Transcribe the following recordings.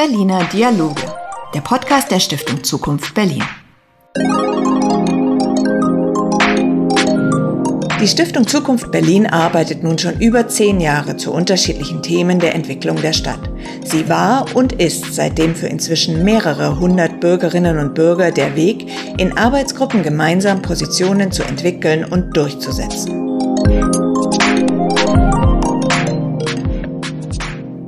Berliner Dialoge, der Podcast der Stiftung Zukunft Berlin. Die Stiftung Zukunft Berlin arbeitet nun schon über zehn Jahre zu unterschiedlichen Themen der Entwicklung der Stadt. Sie war und ist seitdem für inzwischen mehrere hundert Bürgerinnen und Bürger der Weg, in Arbeitsgruppen gemeinsam Positionen zu entwickeln und durchzusetzen.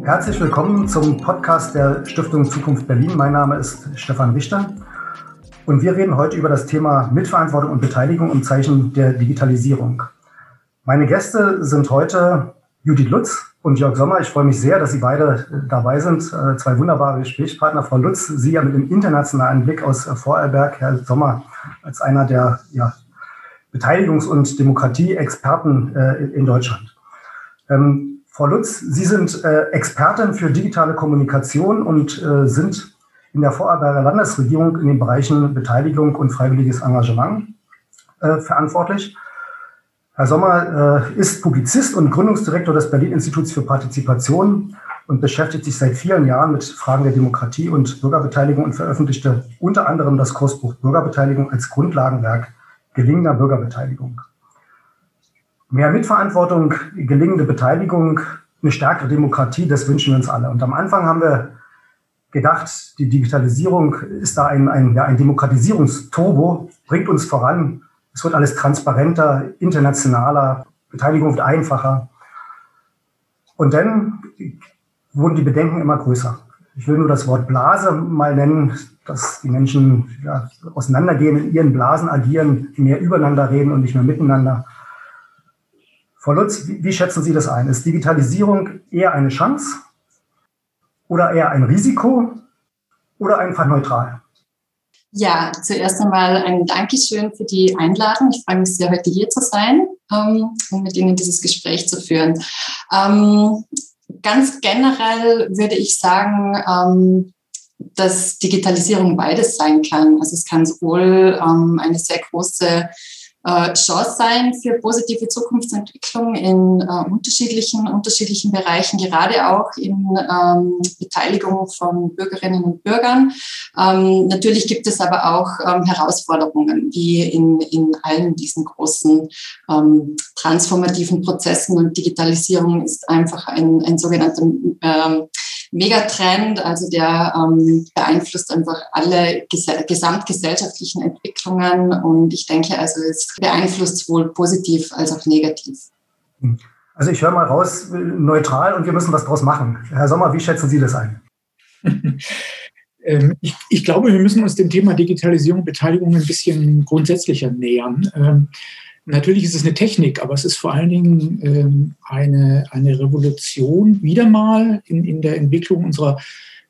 Herzlich willkommen zum Podcast der Stiftung Zukunft Berlin. Mein Name ist Stefan Richter und wir reden heute über das Thema Mitverantwortung und Beteiligung im Zeichen der Digitalisierung. Meine Gäste sind heute Judith Lutz und Jörg Sommer. Ich freue mich sehr, dass Sie beide dabei sind. Äh, zwei wunderbare Gesprächspartner. Frau Lutz, Sie ja mit dem internationalen Blick aus Vorarlberg, Herr Sommer als einer der ja, Beteiligungs- und Demokratie-Experten äh, in Deutschland. Ähm, Frau Lutz, Sie sind äh, Expertin für digitale Kommunikation und äh, sind in der Vorarlberger Landesregierung in den Bereichen Beteiligung und freiwilliges Engagement äh, verantwortlich. Herr Sommer äh, ist Publizist und Gründungsdirektor des Berlin-Instituts für Partizipation und beschäftigt sich seit vielen Jahren mit Fragen der Demokratie und Bürgerbeteiligung und veröffentlichte unter anderem das Kursbuch Bürgerbeteiligung als Grundlagenwerk gelingender Bürgerbeteiligung. Mehr Mitverantwortung, gelingende Beteiligung, eine stärkere Demokratie, das wünschen wir uns alle. Und am Anfang haben wir gedacht, die Digitalisierung ist da ein, ein, ja, ein Demokratisierungsturbo, bringt uns voran. Es wird alles transparenter, internationaler, Beteiligung wird einfacher. Und dann wurden die Bedenken immer größer. Ich will nur das Wort Blase mal nennen, dass die Menschen ja, auseinandergehen, in ihren Blasen agieren, mehr übereinander reden und nicht mehr miteinander. Frau Lutz, wie, schätzen Sie das ein? Ist Digitalisierung eher eine Chance oder eher ein Risiko oder einfach neutral? Ja, zuerst einmal ein Dankeschön für die Einladung. Ich freue mich sehr, heute hier zu sein ähm, und mit Ihnen dieses Gespräch zu führen. Ähm, ganz generell würde ich sagen, ähm, dass Digitalisierung beides sein kann. Also es kann sowohl ähm, eine sehr große Chance sein für positive Zukunftsentwicklung in äh, unterschiedlichen, unterschiedlichen Bereichen, gerade auch in ähm, Beteiligung von Bürgerinnen und Bürgern. Ähm, natürlich gibt es aber auch ähm, Herausforderungen, wie in, in allen diesen großen ähm, transformativen Prozessen und Digitalisierung ist einfach ein, ein sogenannter ähm, Megatrend, also der ähm, beeinflusst einfach alle ges gesamtgesellschaftlichen Entwicklungen und ich denke, also es beeinflusst sowohl positiv als auch negativ. Also ich höre mal raus, neutral und wir müssen was draus machen. Herr Sommer, wie schätzen Sie das ein? Ähm, ich, ich, glaube, wir müssen uns dem Thema Digitalisierung und Beteiligung ein bisschen grundsätzlicher nähern. Ähm, Natürlich ist es eine Technik, aber es ist vor allen Dingen ähm, eine, eine Revolution wieder mal in, in der Entwicklung unserer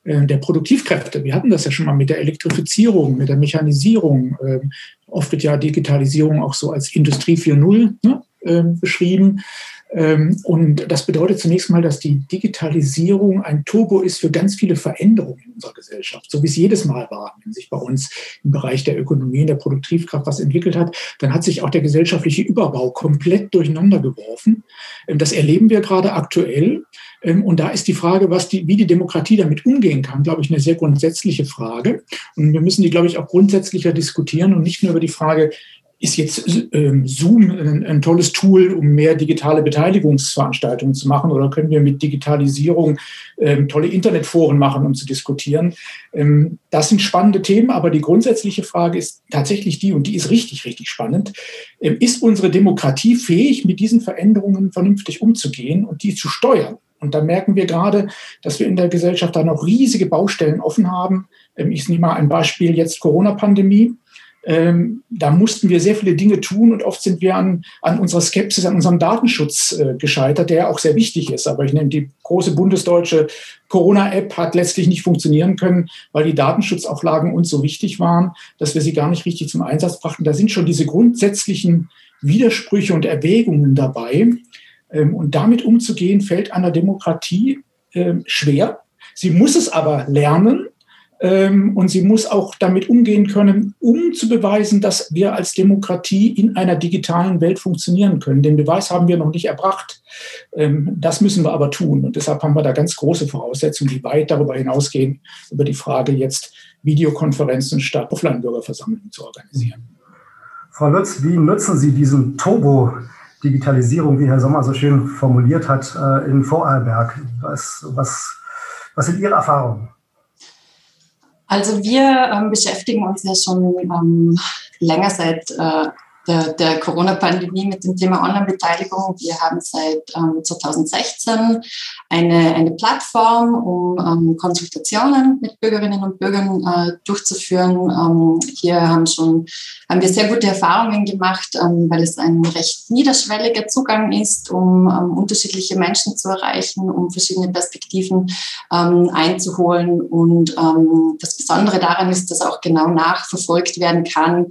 äh, der Produktivkräfte. Wir hatten das ja schon mal mit der Elektrifizierung, mit der Mechanisierung. Ähm, oft wird ja Digitalisierung auch so als Industrie 4.0 ne, äh, beschrieben. Ähm, und das bedeutet zunächst mal, dass die Digitalisierung ein Turbo ist für ganz viele Veränderungen in unserer Gesellschaft, so wie es jedes Mal war, wenn sich bei uns im Bereich der Ökonomie, in der Produktivkraft was entwickelt hat, dann hat sich auch der gesellschaftliche Überbau komplett durcheinander geworfen. Ähm, das erleben wir gerade aktuell. Ähm, und da ist die Frage, was die, wie die Demokratie damit umgehen kann, glaube ich, eine sehr grundsätzliche Frage. Und wir müssen die, glaube ich, auch grundsätzlicher diskutieren und nicht nur über die Frage, ist jetzt ähm, Zoom ein, ein, tolles Tool, um mehr digitale Beteiligungsveranstaltungen zu machen? Oder können wir mit Digitalisierung ähm, tolle Internetforen machen, um zu diskutieren? Ähm, das sind spannende Themen, aber die grundsätzliche Frage ist tatsächlich die, und die ist richtig, richtig spannend. Ähm, ist unsere Demokratie fähig, mit diesen Veränderungen vernünftig umzugehen und die zu steuern? Und da merken wir gerade, dass wir in der Gesellschaft da noch riesige Baustellen offen haben. Ähm, ich nehme mal ein Beispiel jetzt Corona-Pandemie ähm, da mussten wir sehr viele Dinge tun und oft sind wir an, an unserer Skepsis, an unserem Datenschutz äh, gescheitert, der auch sehr wichtig ist. Aber ich nehme die große bundesdeutsche Corona-App hat letztlich nicht funktionieren können, weil die Datenschutzauflagen uns so wichtig waren, dass wir sie gar nicht richtig zum Einsatz brachten. Da sind schon diese grundsätzlichen Widersprüche und Erwägungen dabei. Ähm, und damit umzugehen, fällt einer Demokratie äh, schwer. Sie muss es aber lernen und sie muss auch damit umgehen können, um zu beweisen, dass wir als Demokratie in einer digitalen Welt funktionieren können. Den Beweis haben wir noch nicht erbracht. Ähm, das müssen wir aber tun. Und deshalb haben wir da ganz große Voraussetzungen, die weit darüber hinausgehen, über die Frage jetzt Videokonferenzen statt Offline-Bürgerversammlungen zu organisieren. Frau Lutz, wie nutzen Sie diesen Turbo Digitalisierung, wie Herr Sommer so schön formuliert hat, äh, in Vorarlberg. Was, was, was sind Ihre Erfahrungen? Also wir ähm, beschäftigen uns ja schon ähm, länger seit äh, der, der Corona-Pandemie mit dem Thema Online-Beteiligung. Wir haben seit ähm, 2016 eine, eine Plattform, um ähm, Konsultationen mit Bürgerinnen und Bürgern äh, durchzuführen. Ähm, hier haben, schon, haben wir sehr gute Erfahrungen gemacht, ähm, weil es ein recht niederschwelliger Zugang ist, um ähm, unterschiedliche Menschen zu erreichen, um verschiedene Perspektiven ähm, einzuholen. Und das Besondere daran ist, dass auch genau nachverfolgt werden kann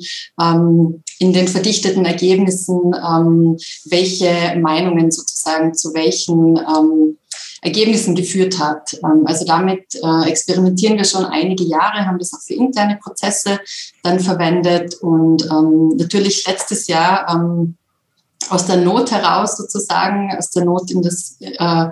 in den verdichteten Ergebnissen, ähm, welche Meinungen sozusagen zu welchen ähm, Ergebnissen geführt hat. Ähm, also damit äh, experimentieren wir schon einige Jahre, haben das auch für interne Prozesse dann verwendet und ähm, natürlich letztes Jahr ähm, aus der Not heraus sozusagen, aus der Not in das äh,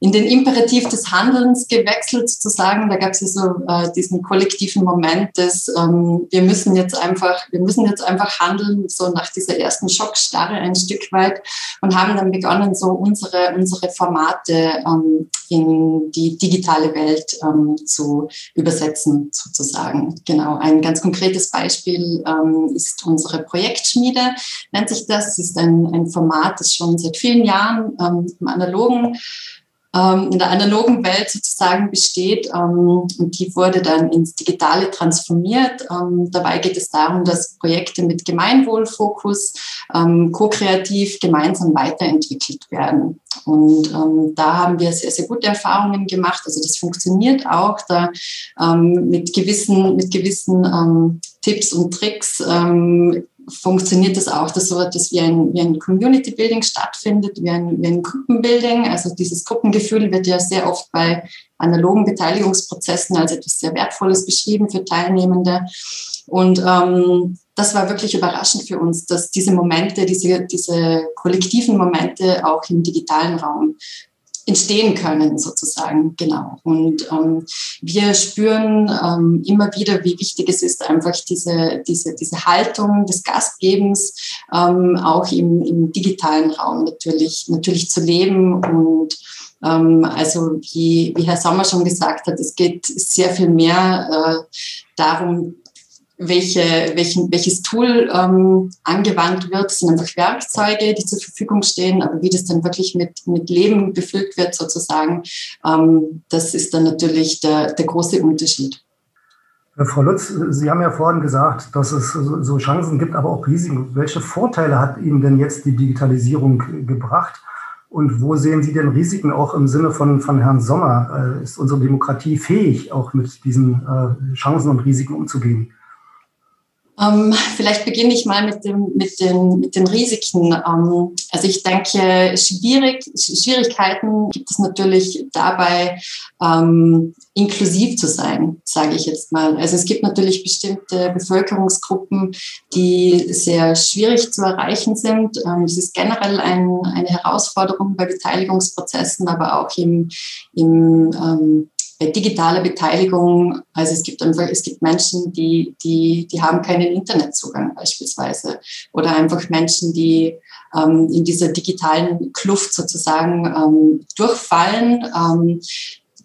in den Imperativ des Handelns gewechselt sozusagen. Da gab es ja so äh, diesen kollektiven Moment des, ähm, wir müssen jetzt einfach, wir müssen jetzt einfach handeln, so nach dieser ersten Schockstarre ein Stück weit und haben dann begonnen, so unsere, unsere Formate ähm, in die digitale Welt ähm, zu übersetzen sozusagen. Genau, ein ganz konkretes Beispiel ähm, ist unsere Projektschmiede, nennt sich das. Es ist ein, ein Format, das schon seit vielen Jahren ähm, im analogen ähm, in der analogen Welt sozusagen besteht ähm, und die wurde dann ins Digitale transformiert. Ähm, dabei geht es darum, dass Projekte mit Gemeinwohlfokus ko-kreativ gemeinsam weiterentwickelt werden. Und ähm, da haben wir sehr, sehr gute Erfahrungen gemacht. Also das funktioniert auch da ähm, mit gewissen, mit gewissen ähm, Tipps und Tricks funktioniert das auch, dass so etwas wie ein, wie ein Community Building stattfindet, wie ein, wie ein Gruppenbuilding. Also dieses Gruppengefühl wird ja sehr oft bei analogen Beteiligungsprozessen als etwas sehr Wertvolles beschrieben für Teilnehmende. Und ähm, das war wirklich überraschend für uns, dass diese Momente, diese, diese kollektiven Momente auch im digitalen Raum entstehen können, sozusagen, genau. Und ähm, wir spüren ähm, immer wieder, wie wichtig es ist, einfach diese, diese, diese Haltung des Gastgebens ähm, auch im, im digitalen Raum natürlich, natürlich zu leben und ähm, also wie, wie Herr Sommer schon gesagt hat, es geht sehr viel mehr äh, darum, welche, welchen, welches Tool ähm, angewandt wird. Das sind einfach Werkzeuge, die zur Verfügung stehen, aber wie das dann wirklich mit, mit Leben befüllt wird sozusagen, ähm, das ist dann natürlich der, der große Unterschied. Frau Lutz, Sie haben ja vorhin gesagt, dass es so Chancen gibt, aber auch Risiken. Welche Vorteile hat Ihnen denn jetzt die Digitalisierung gebracht? Und wo sehen Sie denn Risiken auch im Sinne von, von Herrn Sommer? Äh, ist unsere Demokratie fähig, auch mit diesen äh, Chancen und Risiken umzugehen? Ähm, vielleicht beginne ich mal mit, dem, mit, den, mit den Risiken. Ähm, also ich denke, schwierig, Schwierigkeiten gibt es natürlich dabei, ähm, inklusiv zu sein, sage ich jetzt mal. Also es gibt natürlich bestimmte Bevölkerungsgruppen, die sehr schwierig zu erreichen sind. Ähm, das ist generell ein, eine Herausforderung bei Beteiligungsprozessen, aber auch im, im bei digitaler Beteiligung, also es gibt einfach, es gibt Menschen, die, die, die haben keinen Internetzugang beispielsweise oder einfach Menschen, die ähm, in dieser digitalen Kluft sozusagen ähm, durchfallen. Ähm,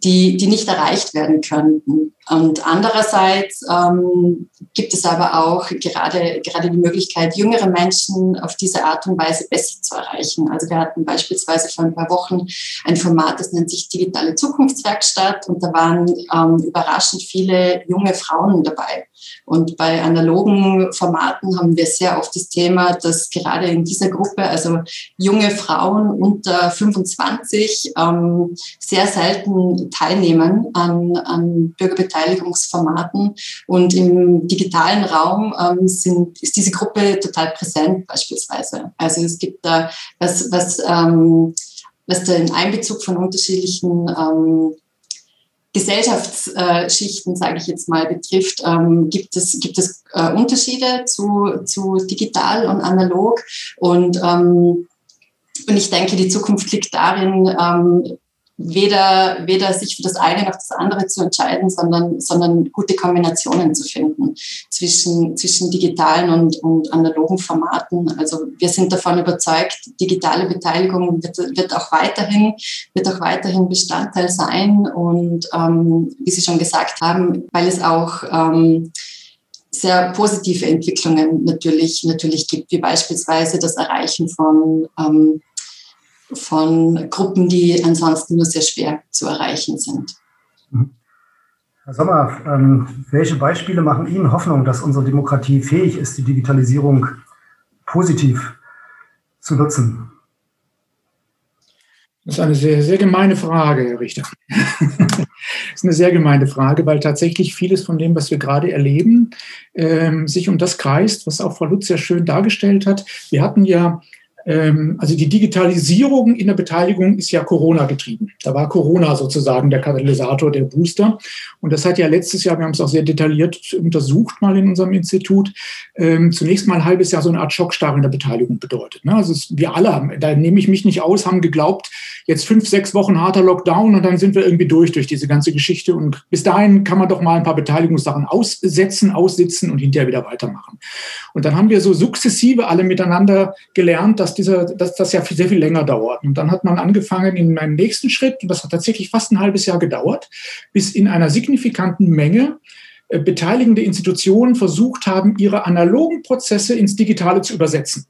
die, die nicht erreicht werden könnten. Und andererseits ähm, gibt es aber auch gerade, gerade die Möglichkeit, jüngere Menschen auf diese Art und Weise besser zu erreichen. Also wir hatten beispielsweise vor ein paar Wochen ein Format, das nennt sich Digitale Zukunftswerkstatt und da waren ähm, überraschend viele junge Frauen dabei. Und bei analogen Formaten haben wir sehr oft das Thema, dass gerade in dieser Gruppe, also junge Frauen unter 25, ähm, sehr selten teilnehmen an, an Bürgerbeteiligungsformaten. Und im digitalen Raum ähm, sind, ist diese Gruppe total präsent beispielsweise. Also es gibt da, was, was, ähm, was den Einbezug von unterschiedlichen ähm, Gesellschaftsschichten, sage ich jetzt mal, betrifft, ähm, gibt es, gibt es äh, Unterschiede zu, zu digital und analog. Und, ähm, und ich denke, die Zukunft liegt darin, ähm, weder, weder sich für das eine noch das andere zu entscheiden, sondern, sondern gute Kombinationen zu finden zwischen, zwischen digitalen und, und analogen Formaten. Also wir sind davon überzeugt, digitale Beteiligung wird, wird auch weiterhin, wird auch weiterhin Bestandteil sein. Und ähm, wie Sie schon gesagt haben, weil es auch ähm, sehr positive Entwicklungen natürlich, natürlich gibt, wie beispielsweise das Erreichen von ähm, von Gruppen, die ansonsten nur sehr schwer zu erreichen sind. Herr Sommer, ähm, welche Beispiele machen Ihnen Hoffnung, dass unsere Demokratie fähig ist, die Digitalisierung positiv zu nutzen? Das ist eine sehr, sehr gemeine Frage, Herr Richter. das ist eine sehr gemeine Frage, weil tatsächlich vieles von dem, was wir gerade erleben, ähm, sich um das kreist, was auch Frau Lutz sehr schön dargestellt hat. Wir hatten ja also die Digitalisierung in der Beteiligung ist ja Corona getrieben. Da war Corona sozusagen der Katalysator, der Booster. Und das hat ja letztes Jahr, wir haben es auch sehr detailliert untersucht mal in unserem Institut, ähm, zunächst mal ein halbes Jahr so eine Art Schockstarre in der Beteiligung bedeutet. Ne? Also wir alle, da nehme ich mich nicht aus, haben geglaubt, jetzt fünf, sechs Wochen harter Lockdown und dann sind wir irgendwie durch durch diese ganze Geschichte. Und bis dahin kann man doch mal ein paar Beteiligungssachen aussetzen, aussitzen und hinterher wieder weitermachen. Und dann haben wir so sukzessive alle miteinander gelernt, dass dieser, dass das ja sehr viel länger dauert. Und dann hat man angefangen in meinem nächsten Schritt, und das hat tatsächlich fast ein halbes Jahr gedauert, bis in einer signifikanten Menge äh, beteiligende Institutionen versucht haben, ihre analogen Prozesse ins Digitale zu übersetzen.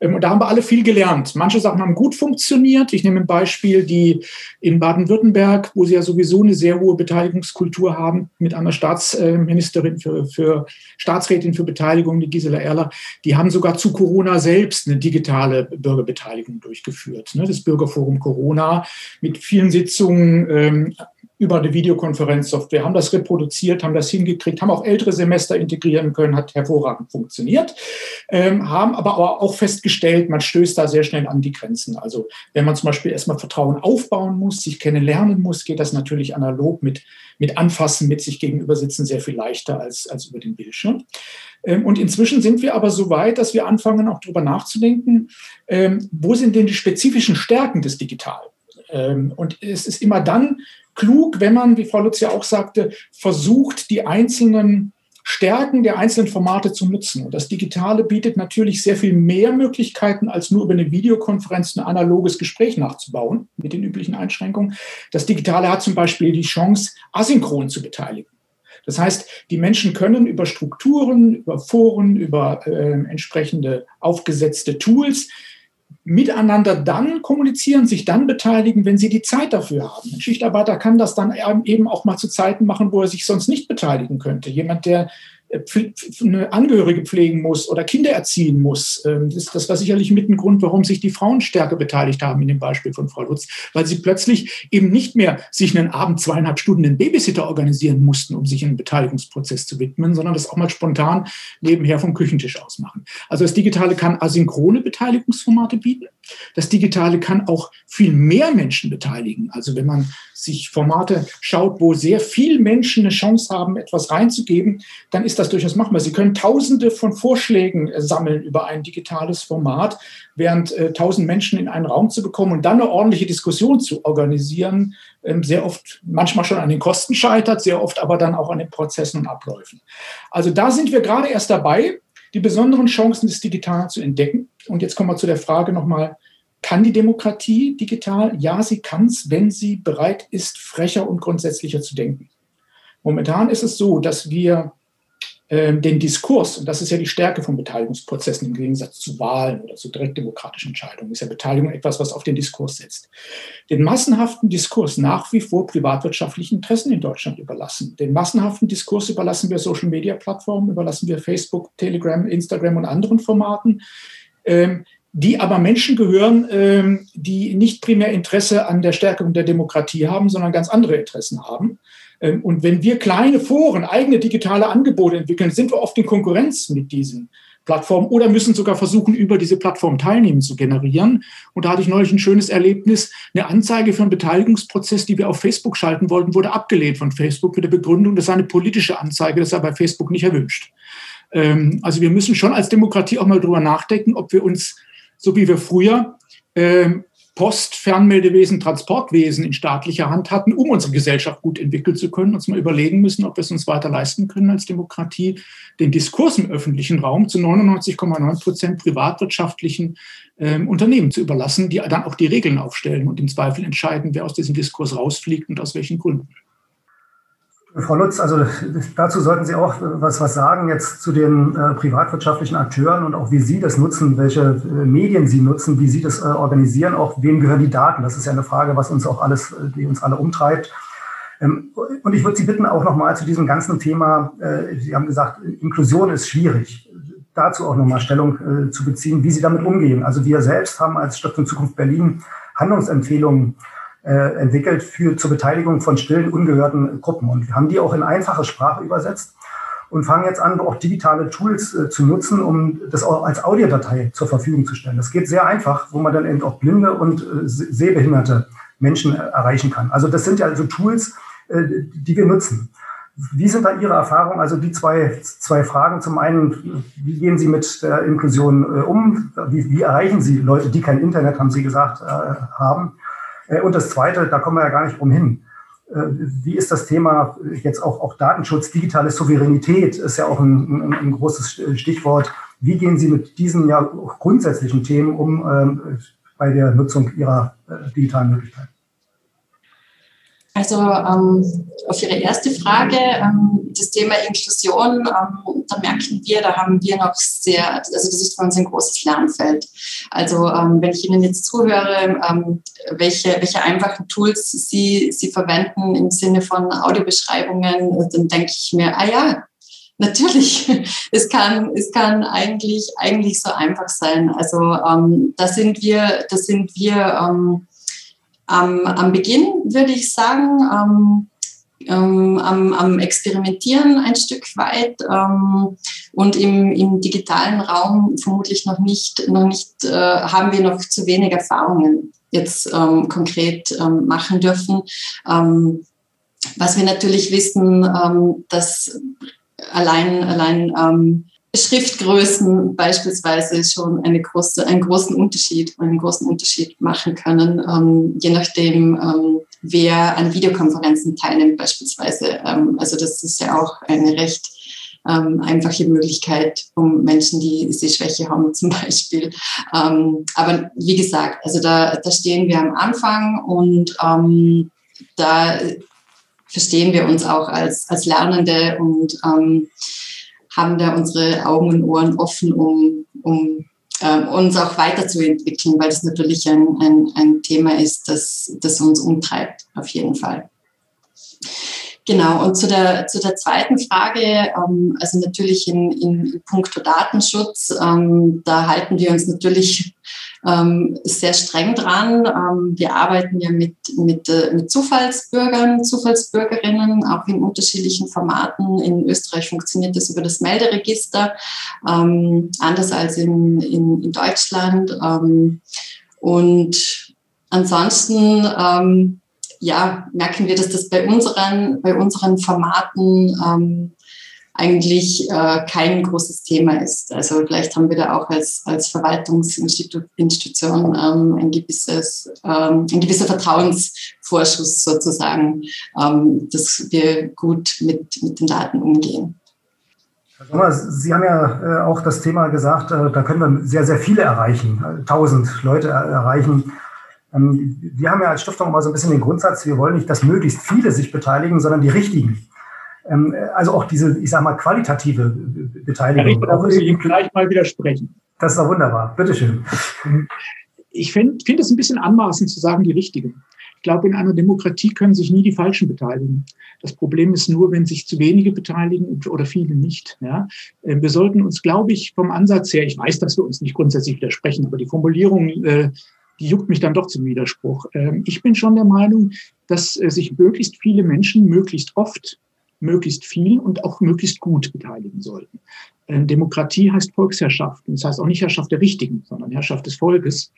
Ähm, und da haben wir alle viel gelernt. Manche Sachen haben gut funktioniert. Ich nehme ein Beispiel, die in Baden-Württemberg, wo sie ja sowieso eine sehr hohe Beteiligungskultur haben, mit einer Staatsministerin für, für Staatsrätin für Beteiligung, die Gisela Erler, die haben sogar zu Corona selbst eine digitale Bürgerbeteiligung durchgeführt. Ne? Das Bürgerforum Corona mit vielen Sitzungen, ähm, über eine Videokonferenzsoftware, haben das reproduziert, haben das hingekriegt, haben auch ältere Semester integrieren können, hat hervorragend funktioniert, ähm, haben aber auch festgestellt, man stößt da sehr schnell an die Grenzen. Also wenn man zum Beispiel erstmal Vertrauen aufbauen muss, sich kennenlernen muss, geht das natürlich analog mit, mit Anfassen, mit sich gegenüber sitzen sehr viel leichter als, als über den Bildschirm. Ähm, und inzwischen sind wir aber so weit, dass wir anfangen, auch darüber nachzudenken, ähm, wo sind denn die spezifischen Stärken des Digitalen? Ähm, und es ist immer dann klug, wenn man, wie Frau Lutz ja auch sagte, versucht, die einzelnen Stärken der einzelnen Formate zu nutzen. Und das Digitale bietet natürlich sehr viel mehr Möglichkeiten, als nur über eine Videokonferenz ein analoges Gespräch nachzubauen, mit den üblichen Einschränkungen. Das Digitale hat zum Beispiel die Chance, asynchron zu beteiligen. Das heißt, die Menschen können über Strukturen, über Foren, über äh, entsprechende aufgesetzte Tools miteinander dann kommunizieren, sich dann beteiligen, wenn sie die Zeit dafür haben. Ein Schichtarbeiter kann das dann eben auch mal zu Zeiten machen, wo er sich sonst nicht beteiligen könnte. Jemand, der eine Angehörige pflegen muss oder Kinder erziehen muss. Ähm, das, das war sicherlich mit ein Grund, warum sich die Frauen stärker beteiligt haben in dem Beispiel von Frau Lutz, weil sie plötzlich eben nicht mehr sich einen Abend zweieinhalb Stunden einen Babysitter organisieren mussten, um sich einem Beteiligungsprozess zu widmen, sondern das auch mal spontan nebenher vom Küchentisch aus machen. Also das Digitale kann asynchrone Beteiligungsformate bieten. Das Digitale kann auch viel mehr Menschen beteiligen. Also wenn man sich Formate schaut, wo sehr viele Menschen eine Chance haben, etwas reinzugeben, dann ist das durchaus machbar. Sie können tausende von Vorschlägen äh, sammeln über ein digitales Format, während äh, tausend Menschen in einen Raum zu bekommen und dann eine ordentliche Diskussion zu organisieren, ähm, sehr oft, manchmal schon an den Kosten scheitert, sehr oft aber dann auch an den Prozessen und Abläufen. Also da sind wir gerade erst dabei, die besonderen Chancen des Digitalen zu entdecken. Und jetzt kommen wir zu der Frage nochmal, kann die Demokratie digital? Ja, sie kann es, wenn sie bereit ist, frecher und grundsätzlicher zu denken. Momentan ist es so, dass wir den Diskurs, und das ist ja die Stärke von Beteiligungsprozessen im Gegensatz zu Wahlen oder zu direktdemokratischen Entscheidungen, ist ja Beteiligung etwas, was auf den Diskurs setzt. Den massenhaften Diskurs nach wie vor privatwirtschaftlichen Interessen in Deutschland überlassen. Den massenhaften Diskurs überlassen wir Social-Media-Plattformen, überlassen wir Facebook, Telegram, Instagram und anderen Formaten. Ähm, die aber Menschen gehören, ähm, die nicht primär Interesse an der Stärkung der Demokratie haben, sondern ganz andere Interessen haben. Ähm, und wenn wir kleine Foren, eigene digitale Angebote entwickeln, sind wir oft in Konkurrenz mit diesen Plattform oder müssen sogar versuchen, über diese Plattform Teilnehmen zu generieren. Und da hatte ich neulich ein schönes Erlebnis. Eine Anzeige für einen Beteiligungsprozess, die wir auf Facebook schalten wollten, wurde abgelehnt von Facebook für die Begründung, das sei eine politische Anzeige, das sei bei Facebook nicht erwünscht. Ähm, also wir müssen schon als Demokratie auch mal drüber nachdenken, ob wir uns, so wie wir früher, ähm, Post, Fernmeldewesen, Transportwesen in staatlicher Hand hatten, um unsere Gesellschaft gut entwickeln zu können, uns mal überlegen müssen, ob wir es uns weiter leisten können als Demokratie, den Diskurs im öffentlichen Raum zu 99,9 Prozent privatwirtschaftlichen ähm, Unternehmen zu überlassen, die dann auch die Regeln aufstellen und im Zweifel entscheiden, wer aus diesem Diskurs rausfliegt und aus welchen Gründen. Frau Lutz, also dazu sollten Sie auch was, was sagen jetzt zu den äh, privatwirtschaftlichen Akteuren und auch wie Sie das nutzen, welche äh, Medien Sie nutzen, wie Sie das äh, organisieren, auch wem gehören die Daten? Das ist ja eine Frage, was uns auch alles, äh, die uns alle umtreibt. Ähm, und ich würde Sie bitten, auch nochmal zu diesem ganzen Thema, äh, Sie haben gesagt, Inklusion ist schwierig, dazu auch nochmal Stellung äh, zu beziehen, wie Sie damit umgehen. Also wir selbst haben als Stiftung Zukunft Berlin Handlungsempfehlungen äh, entwickelt für zur Beteiligung von stillen, ungehörten Gruppen. Und wir haben die auch in einfache Sprache übersetzt und fangen jetzt an, auch digitale Tools äh, zu nutzen, um das auch als Audiodatei zur Verfügung zu stellen. Das geht sehr einfach, wo man dann eben auch blinde und äh, sehbehinderte Menschen äh, erreichen kann. Also das sind ja also Tools, äh, die wir nutzen. Wie sind da Ihre Erfahrungen? Also die zwei, zwei Fragen. Zum einen, wie gehen Sie mit der Inklusion äh, um? Wie, wie erreichen Sie Leute, die kein Internet, haben Sie gesagt, haben? Äh, und das Zweite, da kommen wir ja gar nicht drum hin. Äh, wie ist das Thema jetzt auch, auch Datenschutz, digitale Souveränität ist ja auch ein, ein, ein großes Stichwort. Wie gehen Sie mit diesen ja grundsätzlichen Themen um ähm, bei der Nutzung Ihrer äh, digitalen Möglichkeiten? Also ähm, auf Ihre erste Frage, ähm, das Thema Inklusion, ähm, da merken wir, da haben wir noch sehr, also das ist für uns ein großes Lernfeld. Also ähm, wenn ich Ihnen jetzt zuhöre, ähm, welche, welche einfachen Tools Sie, Sie verwenden im Sinne von Audiobeschreibungen, dann denke ich mir, ah ja, natürlich, es kann, es kann eigentlich, eigentlich so einfach sein. Also ähm, da sind wir, da sind wir am, am Beginn, würde ich sagen, ähm, am, am, Experimentieren ein Stück weit ähm, und im, im, digitalen Raum vermutlich noch nicht, noch nicht äh, haben wir noch zu wenig Erfahrungen jetzt ähm, konkret ähm, machen dürfen. Ähm, was wir natürlich wissen, ähm, dass allein, allein Schriftgrößen beispielsweise schon eine große, einen großen Unterschied, einen großen Unterschied machen können, ähm, je nachdem, ähm, wer an Videokonferenzen teilnimmt beispielsweise. Ähm, also das ist ja auch eine recht ähm, einfache Möglichkeit, um Menschen, die Sehschwäche haben zum Beispiel. Ähm, aber wie gesagt, also da, da stehen wir am Anfang und ähm, da verstehen wir uns auch als, als Lernende und haben da unsere Augen und Ohren offen, um, um äh, uns auch weiterzuentwickeln, weil das natürlich ein, ein, ein Thema ist, das, das uns umtreibt, auf jeden Fall. Genau, und zu der, zu der zweiten Frage, ähm, also natürlich in, in, in puncto Datenschutz, ähm, da halten wir uns natürlich ähm, sehr streng dran. Ähm, wir arbeiten ja mit, mit, äh, mit Zufallsbürgern, Zufallsbürgerinnen, auch in unterschiedlichen Formaten. In Österreich funktioniert das über das Melderegister, ähm, anders als in, in, in Deutschland. Ähm, und ansonsten ähm, ja, merken wir, dass das bei unseren, bei unseren Formaten ähm, eigentlich äh, kein großes Thema ist. Also vielleicht haben wir da auch als, als Verwaltungsinstitution ähm, ein, gewisses, ähm, ein gewisser Vertrauensvorschuss sozusagen, ähm, dass wir gut mit, mit den Daten umgehen. Sie haben ja äh, auch das Thema gesagt, äh, da können wir sehr, sehr viele erreichen, tausend Leute erreichen. Wir haben ja als Stiftung immer so ein bisschen den Grundsatz, wir wollen nicht, dass möglichst viele sich beteiligen, sondern die richtigen. Ähm, also auch diese, ich sag mal, qualitative Beteiligung. Ja, da muss ich Ihnen gleich mal widersprechen. Das ist doch wunderbar. Bitteschön. Ich finde find es ein bisschen anmaßend zu sagen, die richtigen. Ich glaube, in einer Demokratie können sich nie die Falschen beteiligen. Das Problem ist nur, wenn sich zu wenige beteiligen oder viele nicht. Ja? Ähm, wir sollten uns, glaube ich, vom Ansatz her, ich weiß, dass wir uns nicht grundsätzlich widersprechen, aber die Formulierung, äh, die juckt mich dann doch zum Widerspruch. Ähm, ich bin schon der Meinung, dass äh, sich möglichst viele Menschen möglichst oft möglichst viel und auch möglichst gut beteiligen sollten. Ähm, Demokratie heißt Volksherrschaft. Das heißt auch nicht Herrschaft der Richtigen, sondern Herrschaft des Volkes.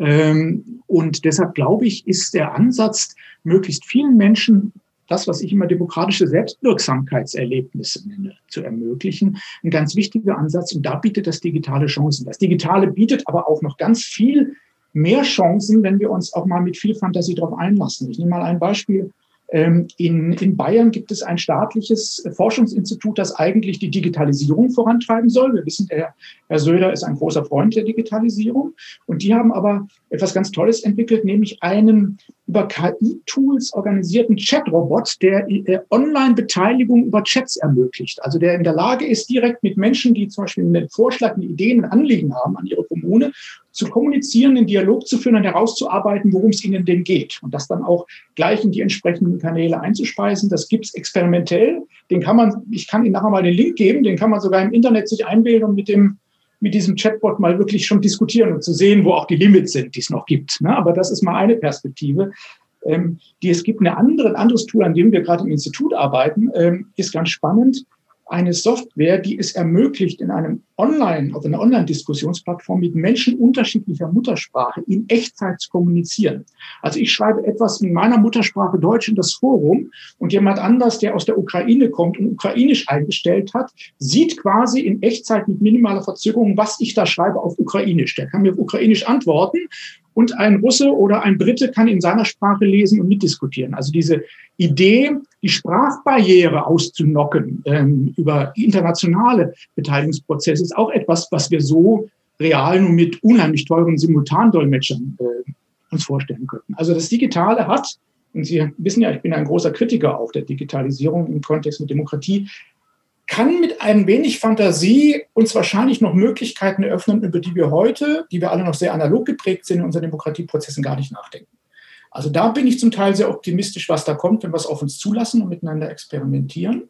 Ähm, und deshalb glaube ich, ist der Ansatz, möglichst vielen Menschen das, was ich immer demokratische Selbstwirksamkeitserlebnisse nenne, zu ermöglichen, ein ganz wichtiger Ansatz. Und da bietet das Digitale Chancen. Das Digitale bietet aber auch noch ganz viel mehr Chancen, wenn wir uns auch mal mit viel Fantasie darauf einlassen. Ich nehme mal ein Beispiel in, in Bayern gibt es ein staatliches Forschungsinstitut, das eigentlich die Digitalisierung vorantreiben soll. Wir wissen, der Herr Söder ist ein großer Freund der Digitalisierung. Und die haben aber etwas ganz Tolles entwickelt, nämlich einen über KI-Tools organisierten Chat-Robot, der Online-Beteiligung über Chats ermöglicht. Also der in der Lage ist, direkt mit Menschen, die zum Beispiel einen Vorschlag, eine Ideen, ein Anliegen haben an ihre Kommune, zu kommunizieren, einen Dialog zu führen und herauszuarbeiten, worum es ihnen denn geht. Und das dann auch gleich in die entsprechenden Kanäle einzuspeisen. Das gibt's experimentell. Den kann man, ich kann Ihnen nachher mal den Link geben, den kann man sogar im Internet sich einbilden und mit dem mit diesem Chatbot mal wirklich schon diskutieren und zu sehen, wo auch die Limits sind, die es noch gibt. Ne? Aber das ist mal eine Perspektive. Ähm, die es gibt eine andere, ein anderes Tool, an dem wir gerade im Institut arbeiten, ähm, ist ganz spannend eine Software, die es ermöglicht, in einem Online, auf einer Online-Diskussionsplattform mit Menschen unterschiedlicher Muttersprache in Echtzeit zu kommunizieren. Also ich schreibe etwas in meiner Muttersprache Deutsch in das Forum und jemand anders, der aus der Ukraine kommt und ukrainisch eingestellt hat, sieht quasi in Echtzeit mit minimaler Verzögerung, was ich da schreibe auf ukrainisch. Der kann mir auf ukrainisch antworten und ein Russe oder ein Brite kann in seiner Sprache lesen und mitdiskutieren. Also diese Idee, die Sprachbarriere auszunocken ähm, über internationale Beteiligungsprozesse ist auch etwas, was wir so real nur mit unheimlich teuren Simultandolmetschern äh, uns vorstellen könnten. Also das Digitale hat, und Sie wissen ja, ich bin ein großer Kritiker auch der Digitalisierung im Kontext mit Demokratie, kann mit ein wenig Fantasie uns wahrscheinlich noch Möglichkeiten eröffnen, über die wir heute, die wir alle noch sehr analog geprägt sind, in unseren Demokratieprozessen gar nicht nachdenken. Also da bin ich zum Teil sehr optimistisch, was da kommt, wenn wir es auf uns zulassen und miteinander experimentieren.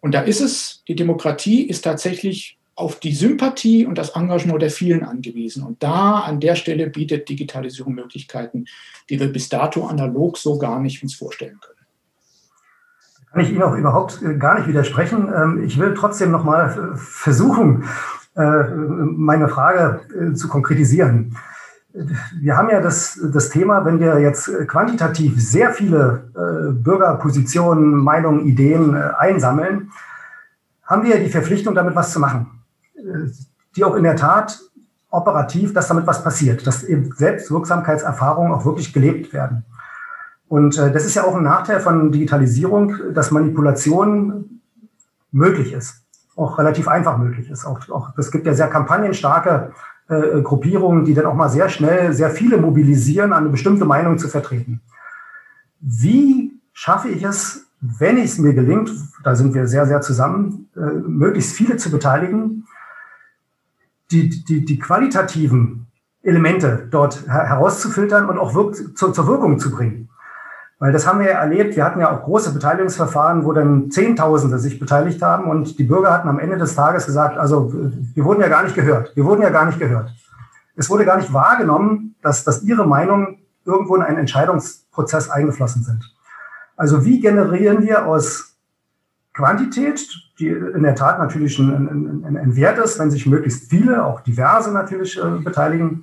Und da ist es, die Demokratie ist tatsächlich auf die Sympathie und das Engagement der vielen angewiesen. Und da an der Stelle bietet Digitalisierung Möglichkeiten, die wir bis dato analog so gar nicht uns vorstellen können. Kann ich Ihnen auch überhaupt äh, gar nicht widersprechen. Ähm, ich will trotzdem noch mal äh, versuchen, äh, meine Frage zu konkretisieren. Wir haben ja das, das Thema, wenn wir jetzt quantitativ sehr viele Bürgerpositionen, Meinungen, Ideen einsammeln, haben wir die Verpflichtung, damit was zu machen. Die auch in der Tat operativ, dass damit was passiert, dass eben Selbstwirksamkeitserfahrungen auch wirklich gelebt werden. Und äh, das ist ja auch ein Nachteil von Digitalisierung, dass Manipulation möglich ist, auch relativ einfach möglich ist. Auch, auch es gibt ja sehr kampagnenstarke äh, Gruppierungen, die dann auch mal sehr schnell sehr viele mobilisieren, eine bestimmte Meinung zu vertreten. Wie schaffe ich es, wenn es mir gelingt, da sind wir sehr, sehr zusammen, äh, möglichst viele zu beteiligen, die, die, die qualitativen Elemente dort herauszufiltern und auch wirk zur, zur Wirkung zu bringen. Weil das haben wir ja erlebt. Wir hatten ja auch große Beteiligungsverfahren, wo dann Zehntausende sich beteiligt haben und die Bürger hatten am Ende des Tages gesagt, also wir wurden ja gar nicht gehört. Wir wurden ja gar nicht gehört. Es wurde gar nicht wahrgenommen, dass, dass ihre Meinung irgendwo in einen Entscheidungsprozess eingeflossen sind. Also wie generieren wir aus Quantität, die in der Tat natürlich ein, ein, ein Wert ist, wenn sich möglichst viele, auch diverse natürlich äh, beteiligen,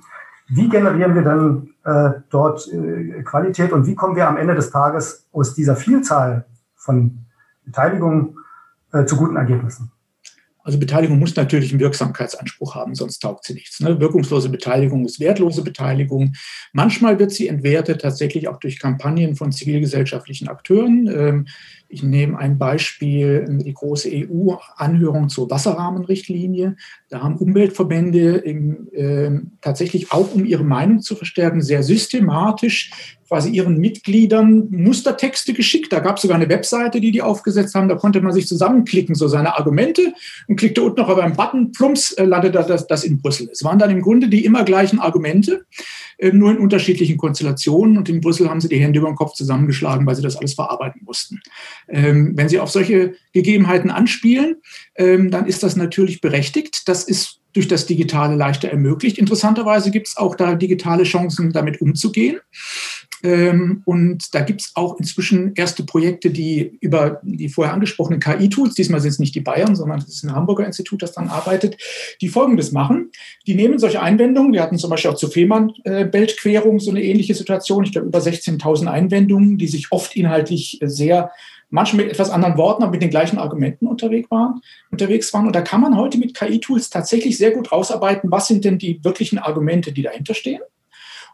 wie generieren wir dann äh, dort äh, Qualität und wie kommen wir am Ende des Tages aus dieser Vielzahl von Beteiligungen äh, zu guten Ergebnissen? Also Beteiligung muss natürlich einen Wirksamkeitsanspruch haben, sonst taugt sie nichts. Ne? Wirkungslose Beteiligung ist wertlose Beteiligung. Manchmal wird sie entwertet, tatsächlich auch durch Kampagnen von zivilgesellschaftlichen Akteuren. Ähm, ich nehme ein Beispiel, die große EU-Anhörung zur Wasserrahmenrichtlinie. Da haben Umweltverbände im, äh, tatsächlich auch, um ihre Meinung zu verstärken, sehr systematisch quasi ihren Mitgliedern Mustertexte geschickt. Da gab es sogar eine Webseite, die die aufgesetzt haben. Da konnte man sich zusammenklicken, so seine Argumente und klickte unten noch auf einen Button, plumps, äh, landete das, das in Brüssel. Es waren dann im Grunde die immer gleichen Argumente, nur in unterschiedlichen Konstellationen. Und in Brüssel haben sie die Hände über den Kopf zusammengeschlagen, weil sie das alles verarbeiten mussten. Ähm, wenn Sie auf solche Gegebenheiten anspielen, ähm, dann ist das natürlich berechtigt. Das ist durch das Digitale leichter ermöglicht. Interessanterweise gibt es auch da digitale Chancen, damit umzugehen. Ähm, und da gibt es auch inzwischen erste Projekte, die über die vorher angesprochenen KI-Tools, diesmal sind es nicht die Bayern, sondern es ist ein Hamburger Institut, das dann arbeitet, die Folgendes machen. Die nehmen solche Einwendungen, wir hatten zum Beispiel auch zur Fehmarn-Beltquerung so eine ähnliche Situation, ich glaube über 16.000 Einwendungen, die sich oft inhaltlich sehr manchmal mit etwas anderen Worten, aber mit den gleichen Argumenten unterwegs waren, unterwegs waren. Und da kann man heute mit KI-Tools tatsächlich sehr gut rausarbeiten, was sind denn die wirklichen Argumente, die dahinter stehen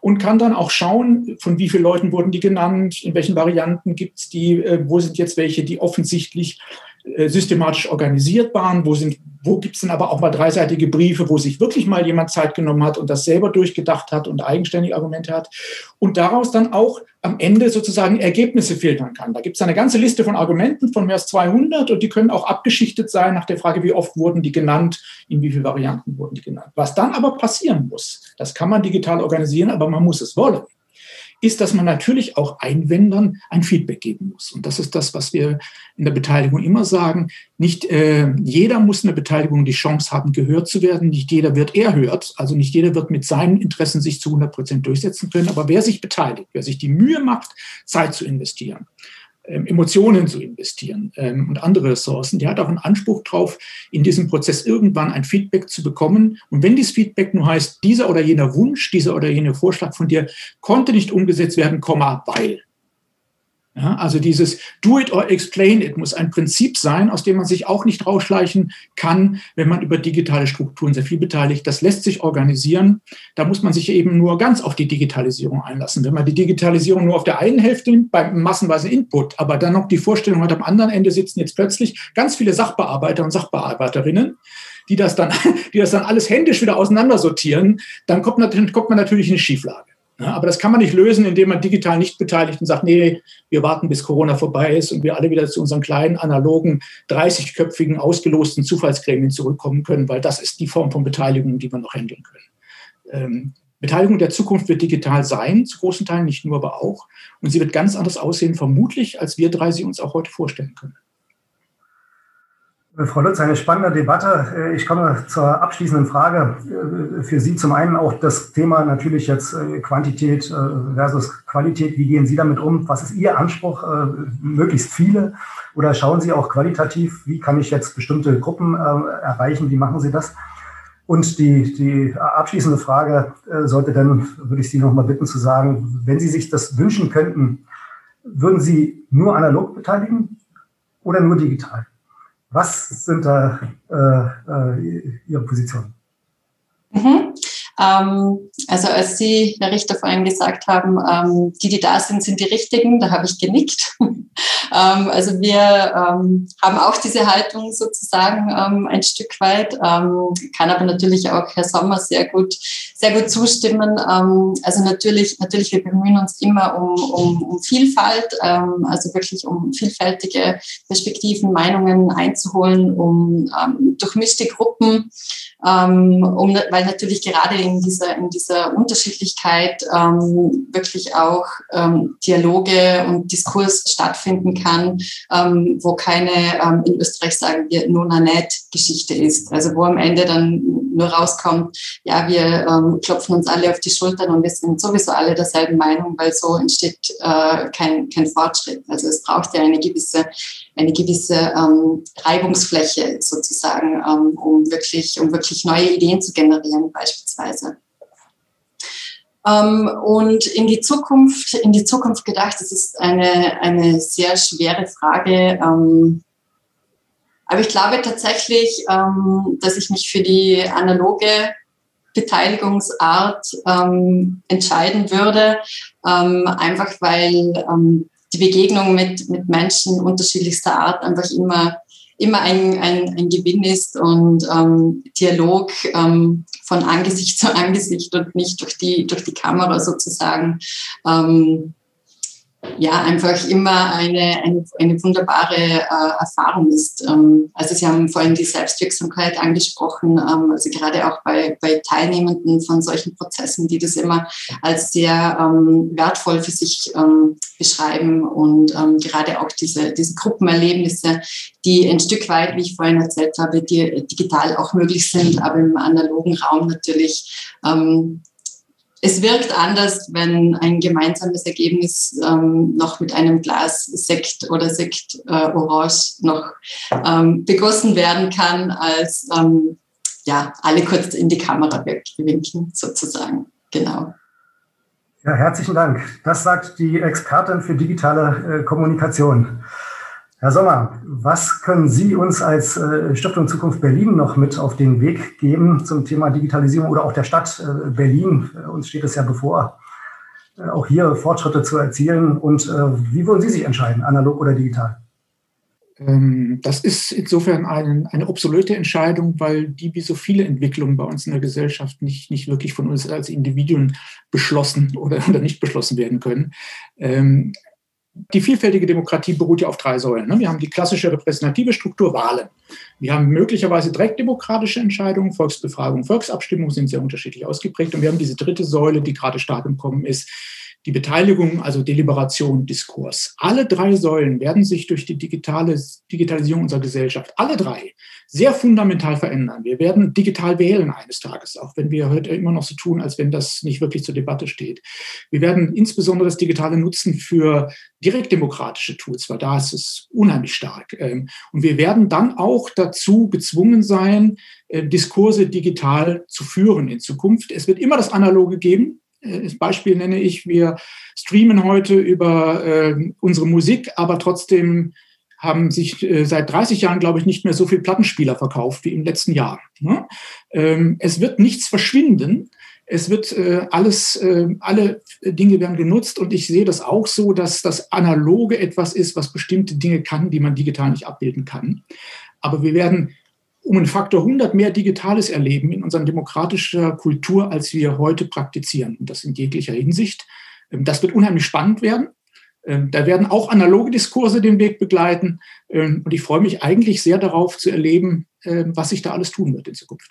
und kann dann auch schauen, von wie vielen Leuten wurden die genannt, in welchen Varianten gibt es die, äh, wo sind jetzt welche, die offensichtlich systematisch organisiert waren, wo, sind, wo gibt es denn aber auch mal dreiseitige Briefe, wo sich wirklich mal jemand Zeit genommen hat und das selber durchgedacht hat und eigenständige Argumente hat und daraus dann auch am Ende sozusagen Ergebnisse filtern kann. Da gibt es eine ganze Liste von Argumenten von mehr als 200 und die können auch abgeschichtet sein nach der Frage, wie oft wurden die genannt, in wie vielen Varianten wurden die genannt. Was dann aber passieren muss, das kann man digital organisieren, aber man muss es wollen ist, dass man natürlich auch Einwendern ein Feedback geben muss. Und das ist das, was wir in der Beteiligung immer sagen. Nicht äh, jeder muss in der Beteiligung die Chance haben, gehört zu werden. Nicht jeder wird erhört. Also nicht jeder wird mit seinen Interessen sich zu 100 Prozent durchsetzen können. Aber wer sich beteiligt, wer sich die Mühe macht, Zeit zu investieren, Emotionen zu investieren ähm, und andere Ressourcen. Die hat auch einen Anspruch drauf, in diesem Prozess irgendwann ein Feedback zu bekommen. Und wenn dieses Feedback nur heißt, dieser oder jener Wunsch, dieser oder jener Vorschlag von dir konnte nicht umgesetzt werden, Komma, weil, ja, also dieses Do it or explain it muss ein Prinzip sein, aus dem man sich auch nicht rausschleichen kann, wenn man über digitale Strukturen sehr viel beteiligt. Das lässt sich organisieren. Da muss man sich eben nur ganz auf die Digitalisierung einlassen. Wenn man die Digitalisierung nur auf der einen Hälfte nimmt, beim massenweisen Input, aber dann noch die Vorstellung hat, am anderen Ende sitzen jetzt plötzlich ganz viele Sachbearbeiter und Sachbearbeiterinnen, die das dann, die das dann alles händisch wieder auseinandersortieren, dann kommt, kommt man natürlich in eine Schieflage. Aber das kann man nicht lösen, indem man digital nicht beteiligt und sagt, nee, wir warten, bis Corona vorbei ist und wir alle wieder zu unseren kleinen, analogen, 30-köpfigen, ausgelosten Zufallsgremien zurückkommen können, weil das ist die Form von Beteiligung, die wir noch handeln können. Ähm, Beteiligung der Zukunft wird digital sein, zu großen Teilen, nicht nur, aber auch. Und sie wird ganz anders aussehen, vermutlich, als wir drei sie uns auch heute vorstellen können. Frau Lutz, eine spannende Debatte. Äh, ich komme zur abschließenden Frage. Äh, für Sie zum einen auch das Thema natürlich jetzt äh, Quantität versus Qualität. Wie gehen Sie damit um? Was ist Ihr Anspruch? Möglichst viele? Oder schauen Sie auch qualitativ? Wie kann ich jetzt bestimmte Gruppen erreichen? Wie machen Sie das? Und die, die abschließende Frage sollte dann, würde ich Sie noch mal bitten zu sagen, wenn Sie sich das wünschen könnten, würden Sie nur analog beteiligen oder nur digital? Was sind da äh, äh, Ihre Positionen? Mhm. Ähm, also als Sie, Herr Richter, vorhin gesagt haben, ähm, die, die da sind, sind die Richtigen, da habe ich genickt. ähm, also wir ähm, haben auch diese Haltung sozusagen ähm, ein Stück weit, ähm, kann aber natürlich auch Herr Sommer sehr gut, sehr gut zustimmen. also natürlich, natürlich, wir bemühen uns immer um, um, um Vielfalt, also wirklich um vielfältige Perspektiven, Meinungen einzuholen, um durchmischte Gruppen, um, weil natürlich gerade in dieser, in dieser Unterschiedlichkeit ähm, wirklich auch ähm, Dialoge und Diskurs stattfinden kann, ähm, wo keine, ähm, in Österreich sagen wir, nur eine Net-Geschichte ist. Also wo am Ende dann nur rauskommt, ja, wir ähm, klopfen uns alle auf die Schultern und wir sind sowieso alle derselben Meinung, weil so entsteht äh, kein, kein Fortschritt. Also es braucht ja eine gewisse eine gewisse ähm, Reibungsfläche sozusagen, ähm, um wirklich, um wirklich neue Ideen zu generieren beispielsweise. Ähm, und in die Zukunft, in die Zukunft gedacht, das ist eine, eine sehr schwere Frage. Ähm, aber ich glaube tatsächlich, ähm, dass ich mich für die analoge Beteiligungsart ähm, entscheiden würde, einfach weil die Begegnung mit, mit Menschen unterschiedlichster Art einfach immer, immer ein, ein, ein Gewinn ist und ähm, Dialog ähm, von Angesicht zu Angesicht und nicht durch die, durch die Kamera sozusagen. Ähm, ja einfach immer eine, eine, eine wunderbare äh, Erfahrung ist. Ähm, also Sie haben vorhin die Selbstwirksamkeit angesprochen, ähm, also gerade auch bei, bei Teilnehmenden von solchen Prozessen, die das immer als sehr ähm, wertvoll für sich ähm, beschreiben und ähm, gerade auch diese, diese Gruppenerlebnisse, die ein Stück weit, wie ich vorhin erzählt habe, die digital auch möglich sind, aber im analogen Raum natürlich ähm, es wirkt anders, wenn ein gemeinsames Ergebnis ähm, noch mit einem Glas Sekt oder Sekt äh, Orange noch ähm, begossen werden kann, als ähm, ja, alle kurz in die Kamera winken, sozusagen. Genau. Ja, herzlichen Dank. Das sagt die Expertin für digitale äh, Kommunikation. Herr Sommer, was können Sie uns als äh, Stiftung Zukunft Berlin noch mit auf den Weg geben zum Thema Digitalisierung oder auch der Stadt äh, Berlin? Uns steht es ja bevor, äh, auch hier Fortschritte zu erzielen. Und wie wollen Sie sich entscheiden, analog oder digital? Ähm, das ist insofern ein, eine obsolete Entscheidung, weil die wie so viele Entwicklungen bei uns in der Gesellschaft nicht, nicht wirklich von uns als Individuen beschlossen oder, oder nicht beschlossen werden können. Die vielfältige Demokratie beruht ja auf drei Säulen. Ne? Wir haben die klassische repräsentative Struktur Wahlen. Wir haben möglicherweise direktdemokratische Entscheidungen, Volksbefragung, Volksabstimmung sind sehr unterschiedlich ausgeprägt. Und wir haben diese dritte Säule, die gerade stark im Kommen ist, die Beteiligung, also Deliberation, Diskurs. Alle drei Säulen werden sich durch die digitale, Digitalisierung unserer Gesellschaft, alle drei, sehr fundamental verändern. Wir werden digital wählen eines Tages, auch wenn wir heute immer noch so tun, als wenn das nicht wirklich zur Debatte steht. Wir werden insbesondere das Digitale nutzen für direktdemokratische Tools, weil da ist es unheimlich stark. Ähm, und wir werden dann auch dazu gezwungen sein, äh, Diskurse digital zu führen in Zukunft. Es wird immer das Analoge geben, äh, das Beispiel nenne ich, wir streamen heute über äh, unsere Musik, aber trotzdem haben sich äh, seit 30 Jahren, glaube ich, nicht mehr so viele Plattenspieler verkauft wie im letzten Jahr. Ne? Ähm, es wird nichts verschwinden. Es wird äh, alles, äh, alle Dinge werden genutzt und ich sehe das auch so, dass das Analoge etwas ist, was bestimmte Dinge kann, die man digital nicht abbilden kann. Aber wir werden um einen Faktor 100 mehr Digitales erleben in unserer demokratischen Kultur, als wir heute praktizieren. Und das in jeglicher Hinsicht. Ähm, das wird unheimlich spannend werden. Ähm, da werden auch analoge Diskurse den Weg begleiten. Ähm, und ich freue mich eigentlich sehr darauf zu erleben, was sich da alles tun wird in Zukunft.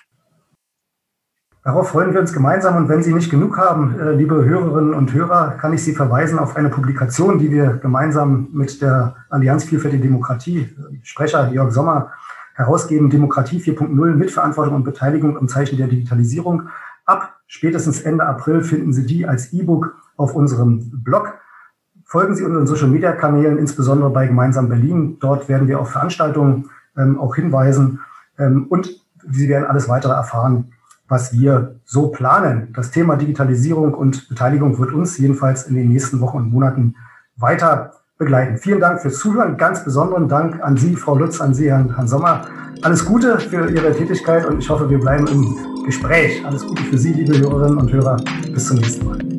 Darauf freuen wir uns gemeinsam. Und wenn Sie nicht genug haben, äh, liebe Hörerinnen und Hörer, kann ich Sie verweisen auf eine Publikation, die wir gemeinsam mit der Allianz Vielfältige Demokratie, äh, Sprecher Jörg Sommer, herausgeben, Demokratie 4.0, Mitverantwortung und Beteiligung im Zeichen der Digitalisierung. Ab spätestens Ende April finden Sie die als E-Book auf unserem Blog. Folgen Sie unseren Social-Media-Kanälen, insbesondere bei Gemeinsam Berlin. Dort werden wir auf Veranstaltungen ähm, auch hinweisen. Ähm, und Sie werden alles weitere erfahren, was wir so planen. Das Thema Digitalisierung und Beteiligung wird uns jedenfalls in den nächsten Wochen und Monaten weiter begleiten. Vielen Dank fürs Zuhören. Ganz besonderen Dank an Sie, Frau Lutz, an Sie, Herrn, Herrn Sommer. Alles Gute für Ihre Tätigkeit und ich hoffe, wir bleiben im Gespräch. Alles Gute für Sie, liebe Hörerinnen und Hörer. Bis zum nächsten Mal.